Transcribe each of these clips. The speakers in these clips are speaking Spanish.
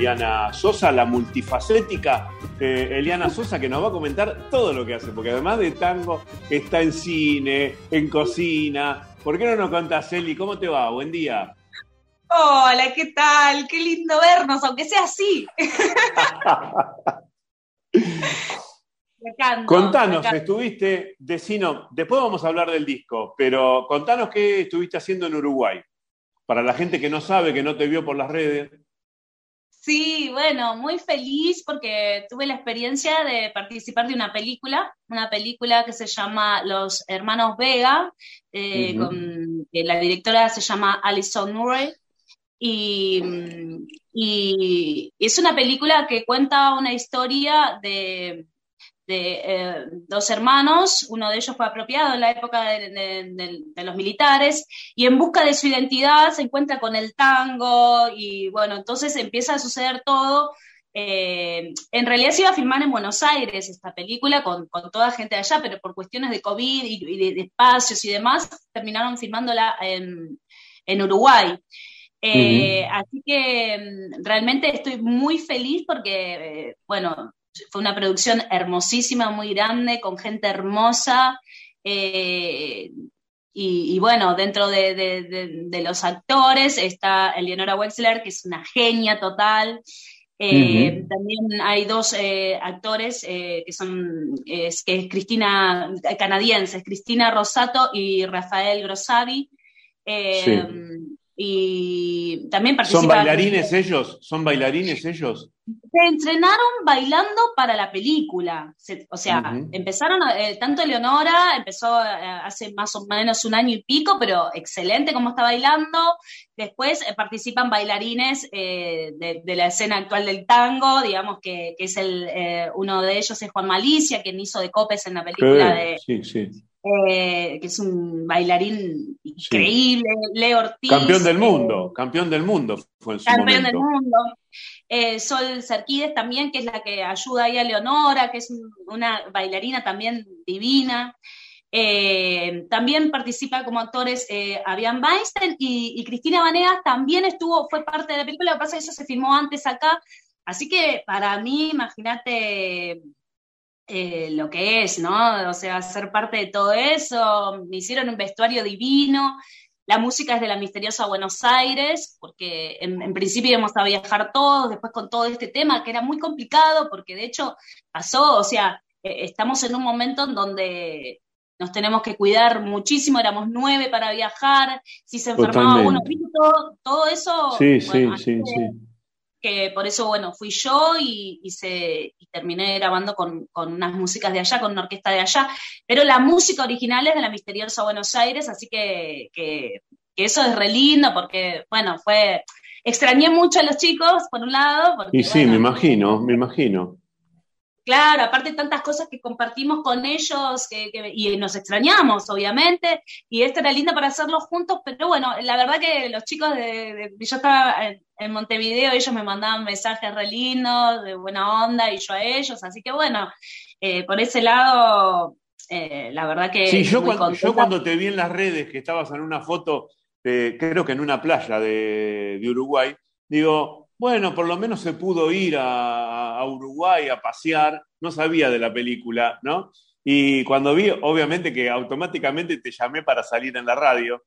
Eliana Sosa, la multifacética eh, Eliana Sosa, que nos va a comentar todo lo que hace, porque además de tango está en cine, en cocina. ¿Por qué no nos contás, Eli? ¿Cómo te va? Buen día. Hola, ¿qué tal? Qué lindo vernos, aunque sea así. contanos, estuviste, decino, después vamos a hablar del disco, pero contanos qué estuviste haciendo en Uruguay, para la gente que no sabe, que no te vio por las redes. Sí, bueno, muy feliz porque tuve la experiencia de participar de una película, una película que se llama Los Hermanos Vega, eh, con, la directora se llama Alison Murray, y, y, es una película que cuenta una historia de, de eh, dos hermanos, uno de ellos fue apropiado en la época de, los militares, y en busca de su identidad se encuentra con el tango, y bueno, entonces empieza a suceder todo. Eh, en realidad se iba a filmar en Buenos Aires esta película con, toda gente de allá, pero por cuestiones de COVID y, de, espacios y demás, terminaron filmándola en, en Uruguay. Eh, así que mm, realmente estoy muy feliz porque, bueno, fue una producción hermosísima, muy grande, con gente hermosa. Eh, y, bueno, dentro de, los actores está Eleonora Wexler, que es una genia total. Eh, también hay dos eh, actores que son que es Cristina, canadienses, Cristina Rosato y Rafael Grossavi. Y también participan. ¿Son bailarines ellos? ¿Son bailarines ellos? Se entrenaron bailando para la película. o sea, empezaron, eh, tanto Leonora empezó eh, hace más o menos un año y pico, pero excelente como está bailando. Después eh, participan bailarines de, la escena actual del tango, digamos que, es el uno de ellos es Juan Malicia, quien hizo de Copes en la película de, sí, sí. Que es un bailarín increíble, Leo Ortiz. Campeón del mundo, campeón del mundo fue en su Campeón del mundo. Eh, Sol Cerquides también, que es la que ayuda ahí a Leonora, que es una bailarina también divina. Eh, también participa como actores eh, Avian Weinstein y, Cristina Vanegas también estuvo, fue parte de la película, lo que pasa es que eso se filmó antes acá, así que para mí, imagínate lo que es, ¿no? O sea, ser parte de todo eso, me hicieron un vestuario divino, la música es de la misteriosa Buenos Aires, porque en, principio íbamos a viajar todos, después con todo este tema, que era muy complicado, porque de hecho pasó, o sea, eh, estamos en un momento en donde nos tenemos que cuidar muchísimo, éramos nueve para viajar, si se enfermaba uno, todo, todo eso. Sí, sí, sí, sí que por eso, bueno, fui yo y, se, terminé grabando con, unas músicas de allá, con una orquesta de allá, pero la música original es de la misteriosa Buenos Aires, así que, que, eso es re lindo porque, bueno, fue, extrañé mucho a los chicos, por un lado. y sí, me imagino, me imagino. Claro, aparte tantas cosas que compartimos con ellos que, y nos extrañamos, obviamente, y esto era lindo para hacerlo juntos, pero bueno, la verdad que los chicos de, yo estaba en, Montevideo, ellos me mandaban mensajes re lindos, de buena onda, y yo a ellos, así que bueno, eh, por ese lado, eh, la verdad que... Sí, yo cuando, yo cuando te vi en las redes que estabas en una foto, creo que en una playa de, de Uruguay, digo, bueno, por lo menos se pudo ir a, Uruguay a pasear, no sabía de la película, ¿no? Y cuando vi, obviamente que automáticamente te llamé para salir en la radio.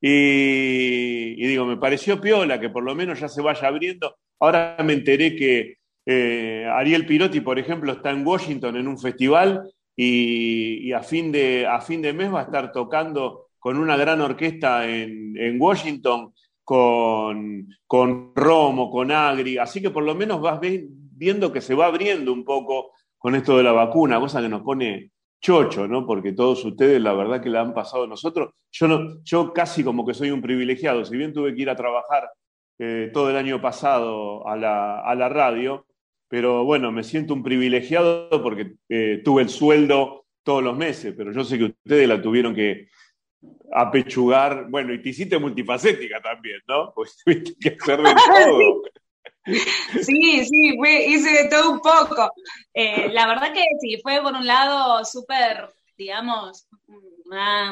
Y, digo, me pareció piola que por lo menos ya se vaya abriendo. Ahora me enteré que eh, Ariel Pirotti, por ejemplo, está en Washington en un festival y, a, fin de, a fin de mes va a estar tocando con una gran orquesta en, en Washington con, con Romo, con Agri, así que por lo menos vas viendo que se va abriendo un poco con esto de la vacuna, cosa que nos pone chocho, ¿no? Porque todos ustedes, la verdad que la han pasado nosotros. Yo, no, yo casi como que soy un privilegiado, si bien tuve que ir a trabajar eh, todo el año pasado a la, a la, radio, pero bueno, me siento un privilegiado porque eh, tuve el sueldo todos los meses, pero yo sé que ustedes la tuvieron que, apechugar, bueno, y te hiciste multifacética también, ¿no? Pues tuviste que hacer de todo. Sí, sí, hice de todo un poco. Eh, la verdad que sí, fue por un lado súper, digamos,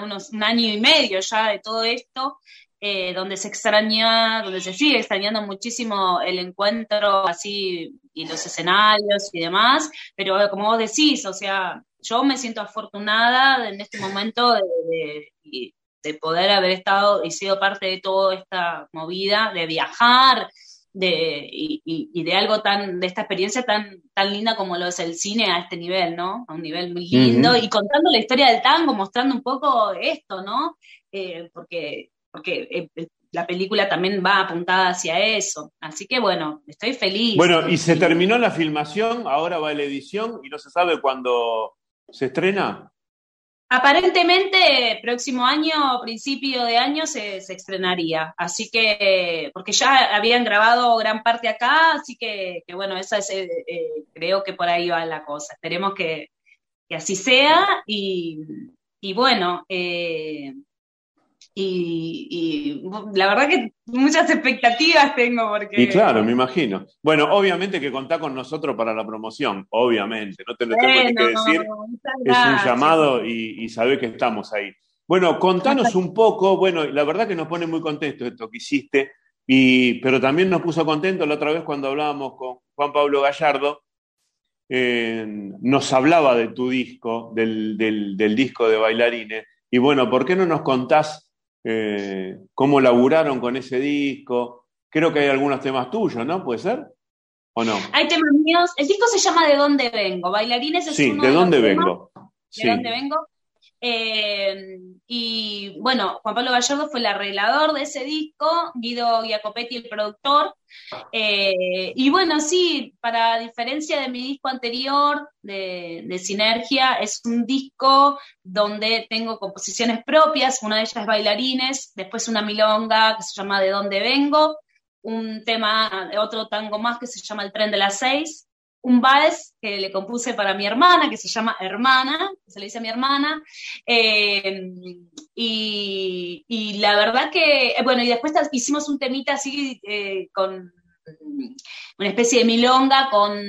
unos, un año y medio ya de todo esto. Eh, donde se extraña, donde se sigue extrañando muchísimo el encuentro así y los escenarios y demás, pero como vos decís, o sea, yo me siento afortunada en este momento de, de poder haber estado y sido parte de toda esta movida, de viajar, de, y, de algo tan, de esta experiencia tan, tan linda como lo es el cine a este nivel, ¿no? A un nivel muy lindo, y contando la historia del tango, mostrando un poco esto, ¿no? Eh, porque porque eh, eh, la película también va apuntada hacia eso. Así que bueno, estoy feliz. Bueno, y se terminó la filmación, ahora va la edición y no se sabe cuándo se estrena. Aparentemente, próximo año, principio de año, se, estrenaría. Así que, porque ya habían grabado gran parte acá, así que, bueno, esa es, eh, eh, creo que por ahí va la cosa. Esperemos que, así sea. Y, y bueno, eh, y, la verdad que muchas expectativas tengo porque... Y claro, me imagino. Bueno, obviamente que contá con nosotros para la promoción, obviamente, no te lo tengo que decir. Es un llamado y, y sabés que estamos ahí. Bueno, contanos un poco, bueno, la verdad que nos pone muy contentos esto que hiciste, y, pero también nos puso contento la otra vez cuando hablábamos con Juan Pablo Gallardo, eh, nos hablaba de tu disco, del, del, del disco de bailarines, y bueno, ¿por qué no nos contás eh, cómo laburaron con ese disco. Creo que hay algunos temas tuyos, ¿no? ¿Puede ser? ¿O no? Hay temas míos. El disco se llama De dónde vengo. Bailarines es sí, ¿de dónde vengo? ¿De dónde vengo? Eh, y bueno, Juan Pablo Gallardo fue el arreglador de ese disco, Guido Giacopetti el productor. Eh, y bueno, sí, para diferencia de mi disco anterior de, de, Sinergia, es un disco donde tengo composiciones propias, una de ellas es Bailarines, después una milonga que se llama De dónde vengo, un tema, otro tango más que se llama El tren de las seis, un vals que le compuse para mi hermana, que se llama Hermana, que se le dice a mi hermana, eh, y, la verdad que, eh, bueno, y después hicimos un temita así eh, con una especie de milonga con,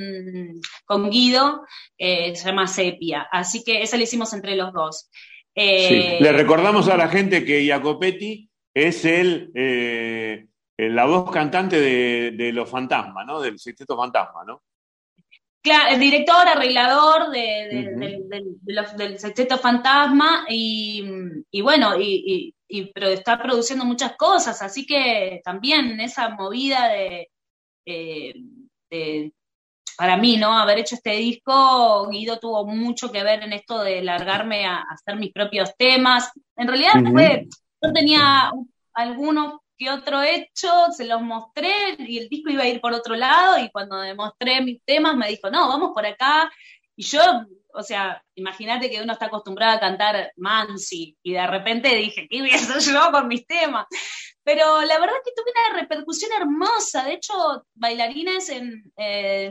con Guido, se llama Sepia, así que esa la hicimos entre los dos. Le recordamos a la gente que Jacopetti es el... la voz cantante de, de Los Fantasmas, ¿no? Del Sexteto Fantasma, ¿no? Claro, el director, arreglador del Sexteto Fantasma y, bueno, y, pero está produciendo muchas cosas, así que también esa movida de, para mí, ¿no? Haber hecho este disco, Guido tuvo mucho que ver en esto de largarme a, hacer mis propios temas. En realidad fue, yo tenía algunos otro hecho, se los mostré y el disco iba a ir por otro lado y cuando demostré mis temas me dijo, no, vamos por acá. Y yo, o sea, imagínate que uno está acostumbrado a cantar Mansi y de repente dije, ¿qué voy a hacer yo con mis temas? Pero la verdad es que tuve una repercusión hermosa. De hecho, bailarines en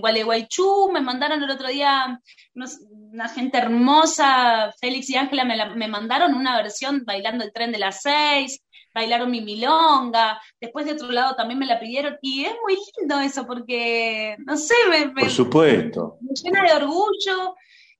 Gualeguaychú me mandaron el otro día una gente hermosa, Félix y Ángela me, mandaron una versión bailando el tren de las seis bailaron mi milonga, después de otro lado también me la pidieron, y es muy lindo eso, porque, no sé, me, Por supuesto. me llena de orgullo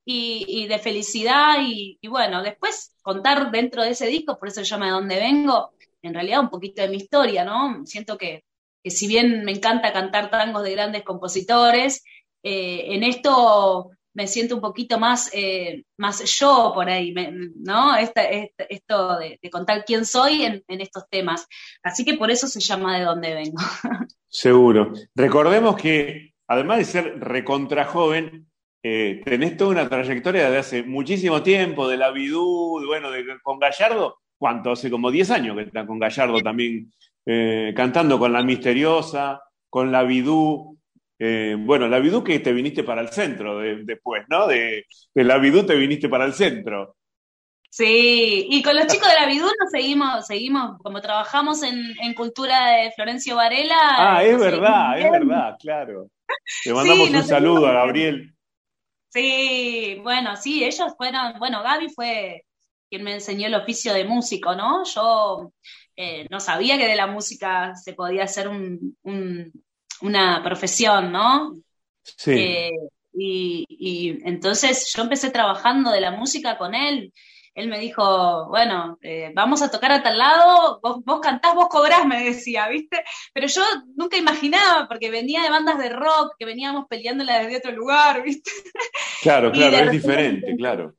y, de felicidad, y, bueno, después contar dentro de ese disco, por eso se llama De dónde vengo, en realidad un poquito de mi historia, ¿no? Siento que, que si bien me encanta cantar tangos de grandes compositores, eh, en esto me siento un poquito más, eh, más yo por ahí, ¿no? esto de, contar quién soy en, estos temas. Así que por eso se llama De dónde vengo. Seguro. Recordemos que, además de ser recontra joven, eh, tenés toda una trayectoria de hace muchísimo tiempo, de la Bidú, bueno, de, con Gallardo, ¿cuánto? Hace como 10 años que está con Gallardo también eh, cantando con La Misteriosa, con la Bidú, eh, bueno, la Vidú que te viniste para el centro después, ¿no? De, la Vidú te viniste para el centro. Sí, y con los chicos de la Vidú nos seguimos, seguimos, como trabajamos en, cultura de Florencio Varela. Ah, es verdad, es verdad, claro. Le mandamos un saludo a Gabriel. Sí, bueno, sí, ellos fueron, bueno, Gaby fue quien me enseñó el oficio de músico, ¿no? Yo eh, no sabía que de la música se podía hacer un, una profesión, ¿no? Sí. Eh, y, entonces yo empecé trabajando de la música con él él me dijo, bueno, eh, vamos a tocar a tal lado, vos, vos, cantás, vos cobrás, me decía, ¿viste? Pero yo nunca imaginaba, porque venía de bandas de rock, que veníamos peleándola desde otro lugar, ¿viste? Claro, claro, es diferente, claro.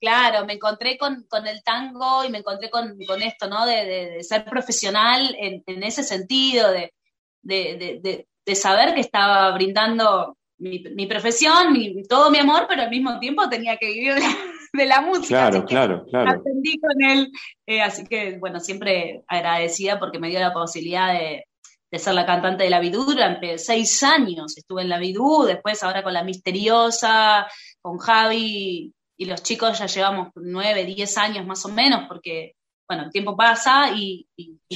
Claro, me encontré con, el tango y me encontré con, esto, ¿no? De, ser profesional en, ese sentido, de, de, saber que estaba brindando mi, profesión, mi, todo mi amor, pero al mismo tiempo tenía que vivir de la, música. Claro, claro, claro. Aprendí con él, eh, así que, bueno, siempre agradecida porque me dio la posibilidad de, ser la cantante de la Bidú durante seis años. Estuve en la Bidú, después ahora con la Misteriosa, con Javi y los chicos ya llevamos nueve, diez años más o menos, porque, bueno, el tiempo pasa y,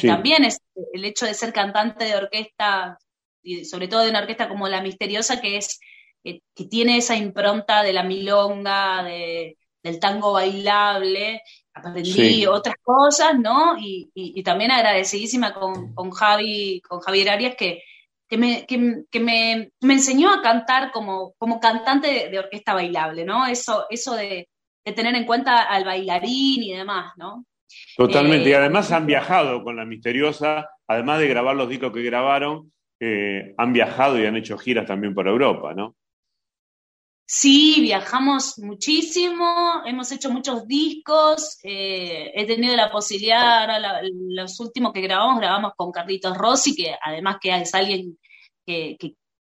también es el hecho de ser cantante de orquesta y sobre todo de una orquesta como La Misteriosa, que es que, tiene esa impronta de la milonga, de, del tango bailable, aprendí otras cosas, ¿no? Y, también agradecidísima con, con, Javi, con Javier Arias, que, que, me, que, me, me, enseñó a cantar como, como cantante de, orquesta bailable, ¿no? Eso, eso de, de, tener en cuenta al bailarín y demás, ¿no? Totalmente, y eh, además han viajado con la misteriosa, además de grabar los discos que grabaron, eh, han viajado y han hecho giras también por Europa, ¿no? Sí, viajamos muchísimo, hemos hecho muchos discos, eh, he tenido la posibilidad, ahora los últimos que grabamos, grabamos con Carlitos Rossi, que además que es alguien que,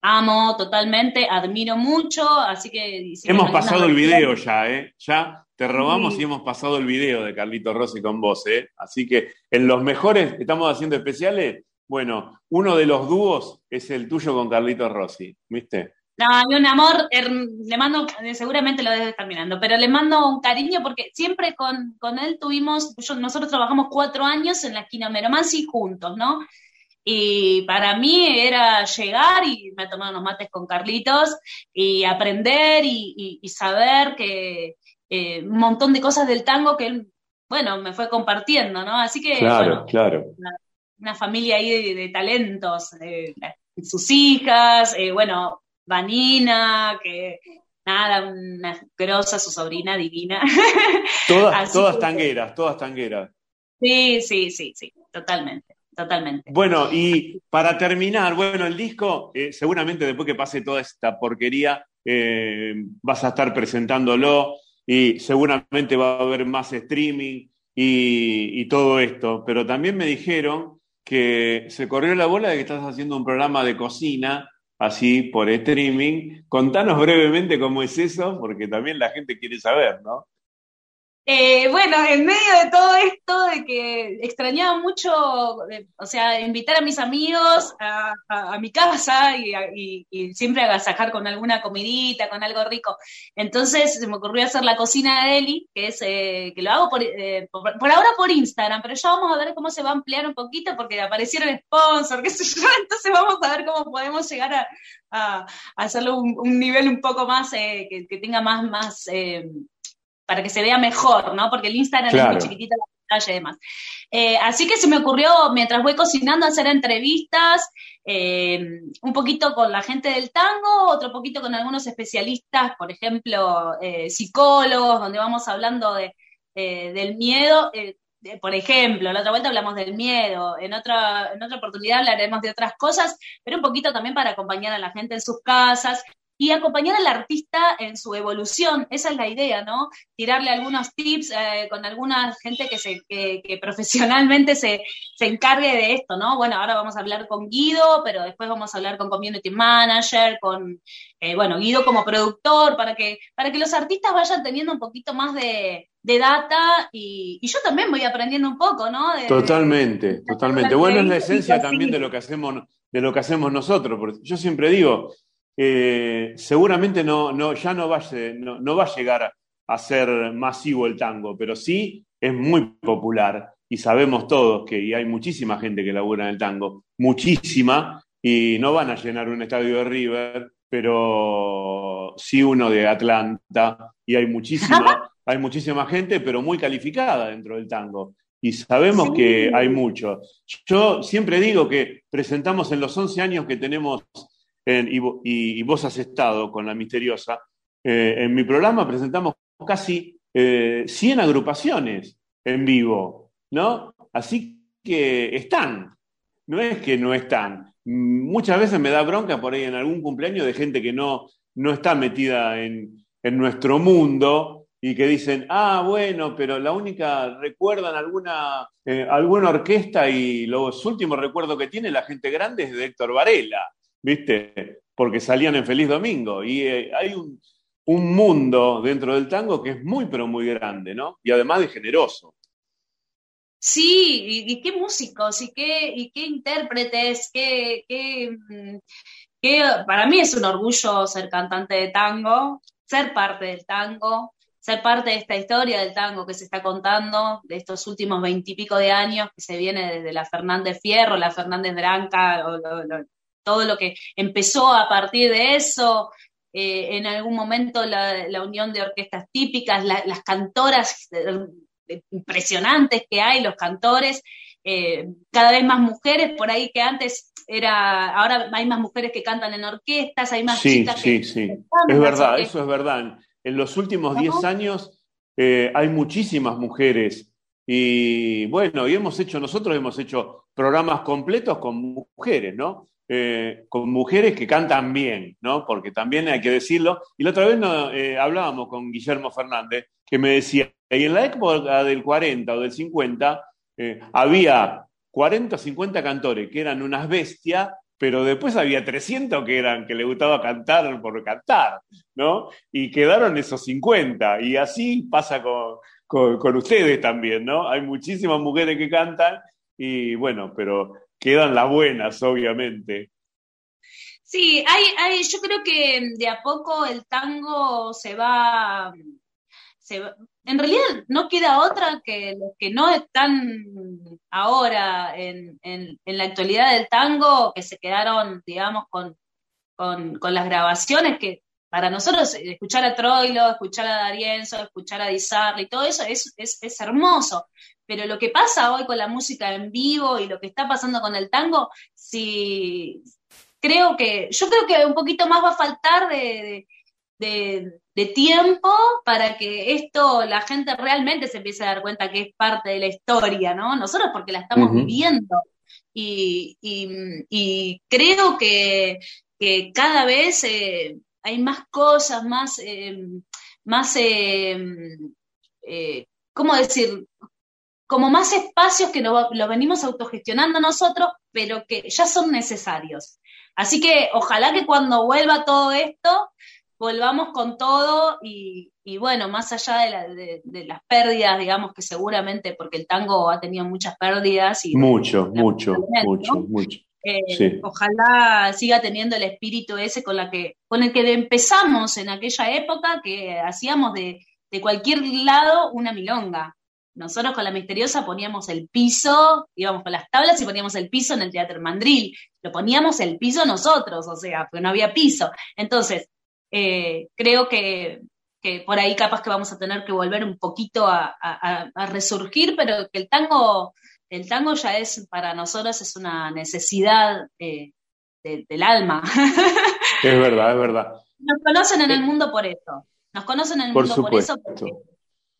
amo totalmente, admiro mucho, así que... Hemos pasado el video ya, ¿eh? Ya te robamos y hemos pasado el video de Carlitos Rossi con vos, ¿eh? Así que en los mejores, estamos haciendo especiales, bueno, uno de los dúos es el tuyo con Carlitos Rossi, ¿viste? No, un amor, le mando, seguramente lo debes estar mirando, pero le mando un cariño porque siempre con, él tuvimos, nosotros trabajamos cuatro años en la esquina Meromansi juntos, ¿no? Y para mí era llegar y me tomar unos mates con Carlitos y aprender y, saber que eh, un montón de cosas del tango que él, bueno, me fue compartiendo, ¿no? Así que, claro, claro una familia ahí de, talentos, sus hijas, eh, bueno, Vanina, que nada, una grosa, su sobrina divina. Todas, todas tangueras, todas tangueras. Sí, sí, sí, sí, totalmente. Totalmente. Bueno, y para terminar, bueno, el disco, eh, seguramente después que pase toda esta porquería, eh, vas a estar presentándolo y seguramente va a haber más streaming y, y, todo esto. Pero también me dijeron que se corrió la bola de que estás haciendo un programa de cocina, así por streaming. Contanos brevemente cómo es eso, porque también la gente quiere saber, ¿no? Eh, bueno, en medio de todo esto, de que extrañaba mucho, o sea, invitar a mis amigos a, mi casa y, siempre agasajar con alguna comidita, con algo rico. Entonces se me ocurrió hacer la cocina de Eli, que es eh, que lo hago eh, por, por, ahora por Instagram, pero ya vamos a ver cómo se va a ampliar un poquito porque aparecieron sponsors, qué sé yo, entonces vamos a ver cómo podemos llegar a, hacerlo un, nivel un poco más, que, que, tenga más, más para que se vea mejor, ¿no? Porque el Instagram es muy chiquitito la pantalla y demás. Eh, así que se me ocurrió, mientras voy cocinando, hacer entrevistas, eh, un poquito con la gente del tango, otro poquito con algunos especialistas, por ejemplo, eh, psicólogos, donde vamos hablando de, del miedo. por ejemplo, la otra vuelta hablamos del miedo, en otra, en otra oportunidad hablaremos de otras cosas, pero un poquito también para acompañar a la gente en sus casas y acompañar al artista en su evolución. Esa es la idea, ¿no? Tirarle algunos tips eh, con alguna gente que, se, que, profesionalmente se, se, encargue de esto, ¿no? Bueno, ahora vamos a hablar con Guido, pero después vamos a hablar con Community Manager, con, eh, bueno, Guido como productor, para que, para que los artistas vayan teniendo un poquito más de, data y, yo también voy aprendiendo un poco, ¿no? totalmente, totalmente. Bueno, es la esencia también de lo que hacemos, de lo que hacemos nosotros. Porque yo siempre digo, eh, seguramente no, no, ya no va, a, no, va a llegar a ser masivo el tango, pero sí es muy popular y sabemos todos que hay muchísima gente que labura en el tango, muchísima, y no van a llenar un estadio de River, pero sí uno de Atlanta, y hay muchísima, hay muchísima gente, pero muy calificada dentro del tango. Y sabemos que hay mucho. Yo siempre digo que presentamos en los 11 años que tenemos y, vos has estado con la misteriosa. Eh, en mi programa presentamos casi 100 eh, agrupaciones en vivo, ¿no? Así que están, no es que no están. Muchas veces me da bronca por ahí en algún cumpleaños de gente que no, no está metida en, en nuestro mundo y que dicen, ah, bueno, pero la única, recuerdan alguna, eh, alguna orquesta y los últimos recuerdos que tiene la gente grande es de Héctor Varela, ¿viste? Porque salían en Feliz Domingo. Y eh, hay un, un, mundo dentro del tango que es muy, pero muy grande, ¿no? Y además de generoso. Sí, y, qué músicos, y qué, y qué intérpretes, qué, qué, mm, qué, para mí es un orgullo ser cantante de tango, ser parte del tango, ser parte de esta historia del tango que se está contando, de estos últimos veintipico de años que se viene desde la Fernández Fierro, la Fernández Branca, todo lo que empezó a partir de eso, eh, en algún momento la, unión de orquestas típicas, las cantoras eh, impresionantes que hay, los cantores, eh, cada vez más mujeres, por ahí que antes era, ahora hay más mujeres que cantan en orquestas, hay más chicas sí, que... Sí, sí, es verdad, eso es verdad. En los últimos 10 años hay muchísimas mujeres y bueno, y hemos hecho, nosotros hemos hecho programas completos con mujeres, ¿no? Eh, con mujeres que cantan bien, ¿no? Porque también hay que decirlo. Y la otra vez no, eh, hablábamos con Guillermo Fernández, que me decía, y en la época del 40 o del 50, había 40 o 50 cantores que eran unas bestias pero después había 300 que eran que le gustaba cantar por cantar, ¿no? Y quedaron esos 50, y así pasa con, con, ustedes también, ¿no? Hay muchísimas mujeres que cantan, y bueno, pero quedan las buenas, obviamente. Sí, hay, hay, yo creo que de a poco el tango se va, se va, en realidad no queda otra que los que no están ahora en, la actualidad del tango, que se quedaron, digamos, con, las grabaciones, que para nosotros escuchar a Troilo, escuchar a Darienzo, escuchar a Dizarri y todo eso es, es, hermoso. Pero lo que pasa hoy con la música en vivo y lo que está pasando con el tango, si creo que, yo creo que un poquito más va a faltar de de tiempo para que esto la gente realmente se empiece a dar cuenta que es parte de la historia, ¿no? Nosotros porque la estamos viviendo. Y, creo que, cada vez eh, hay más cosas, más, eh, más eh, ¿cómo decir? Como más espacios que lo, lo venimos autogestionando nosotros, pero que ya son necesarios. Así que ojalá que cuando vuelva todo esto, volvamos con todo y, bueno, más allá de, las pérdidas, digamos que seguramente, porque el tango ha tenido muchas pérdidas. Y, mucho, mucho, mucho, mucho. Eh, ojalá siga teniendo el espíritu ese con, la que, con el que empezamos en aquella época, que hacíamos de, de cualquier lado una milonga. Nosotros con la misteriosa poníamos el piso, íbamos con las tablas y poníamos el piso en el Teatro Mandril. Lo poníamos el piso nosotros, o sea, porque no había piso. Entonces, eh, creo que, por ahí capaz que vamos a tener que volver un poquito a, resurgir, pero que el tango, el tango ya es para nosotros es una necesidad eh, del alma. Es verdad, es verdad. Nos conocen en el mundo por eso. Nos conocen en el mundo por eso porque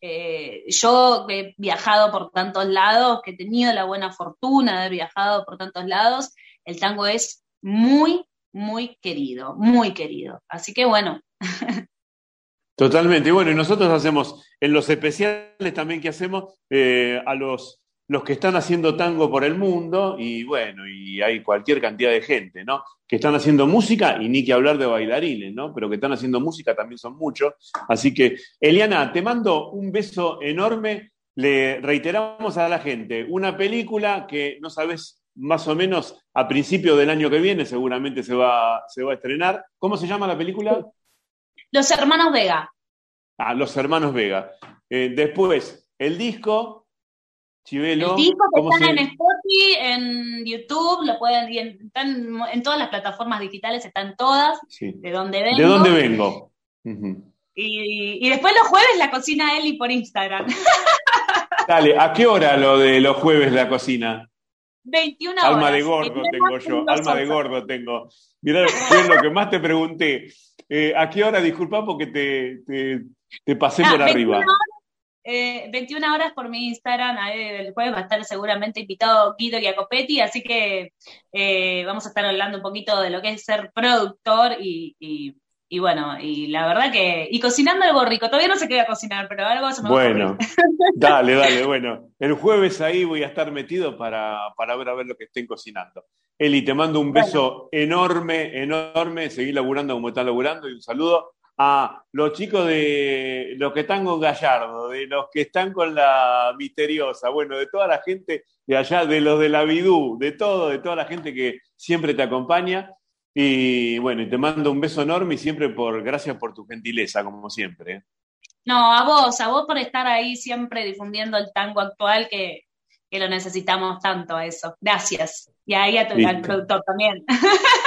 eh, yo he viajado por tantos lados, que he tenido la buena fortuna de haber viajado por tantos lados, el tango es muy, muy querido, muy querido. Así que bueno. Totalmente. Bueno, y nosotros hacemos, en los especiales también que hacemos, eh, a los, los que están haciendo tango por el mundo, y bueno, y hay cualquier cantidad de gente, ¿no? Que están haciendo música, y ni que hablar de bailarines, ¿no? Pero que están haciendo música también son muchos. Así que, Eliana, te mando un beso enorme. Le reiteramos a la gente una película que no sabes más o menos a principio del año que viene, seguramente se va, se va a estrenar. ¿Cómo se llama la película? Los Hermanos Vega. Ah, Los Hermanos Vega. Eh, después, el disco, Chivelo. El disco que está en Spotify, en YouTube, lo pueden, están en todas las plataformas digitales, están todas. De dónde vengo. De dónde vengo. y, y, después los jueves la cocina Eli por Instagram. Dale, ¿a qué hora lo de los jueves la cocina? 21 horas. Alma de gordo tengo yo, alma de gordo tengo. Mirá, es lo que más te pregunté. Eh, ¿A qué hora? Disculpa porque te, te, pasé ah, por arriba. 21 eh, horas por mi Instagram, el jueves va a estar seguramente invitado Guido Giacopetti, así que eh, vamos a estar hablando un poquito de lo que es ser productor y, bueno, y la verdad que, y cocinando algo rico, todavía no sé qué voy a cocinar, pero algo se me Bueno, dale, dale, bueno, el jueves ahí voy a estar metido para, ver a ver lo que estén cocinando. Eli, te mando un beso enorme, enorme, seguir laburando como estás laburando y un saludo a los chicos de los que están con Gallardo, de los que están con la misteriosa, bueno, de toda la gente de allá, de los de la Bidú, de todo, de toda la gente que siempre te acompaña. Y bueno, y te mando un beso enorme y siempre por, gracias por tu gentileza, como siempre. ¿eh? No, a vos, a vos por estar ahí siempre difundiendo el tango actual que, lo necesitamos tanto a eso. Gracias. Y ahí a tu, al productor también.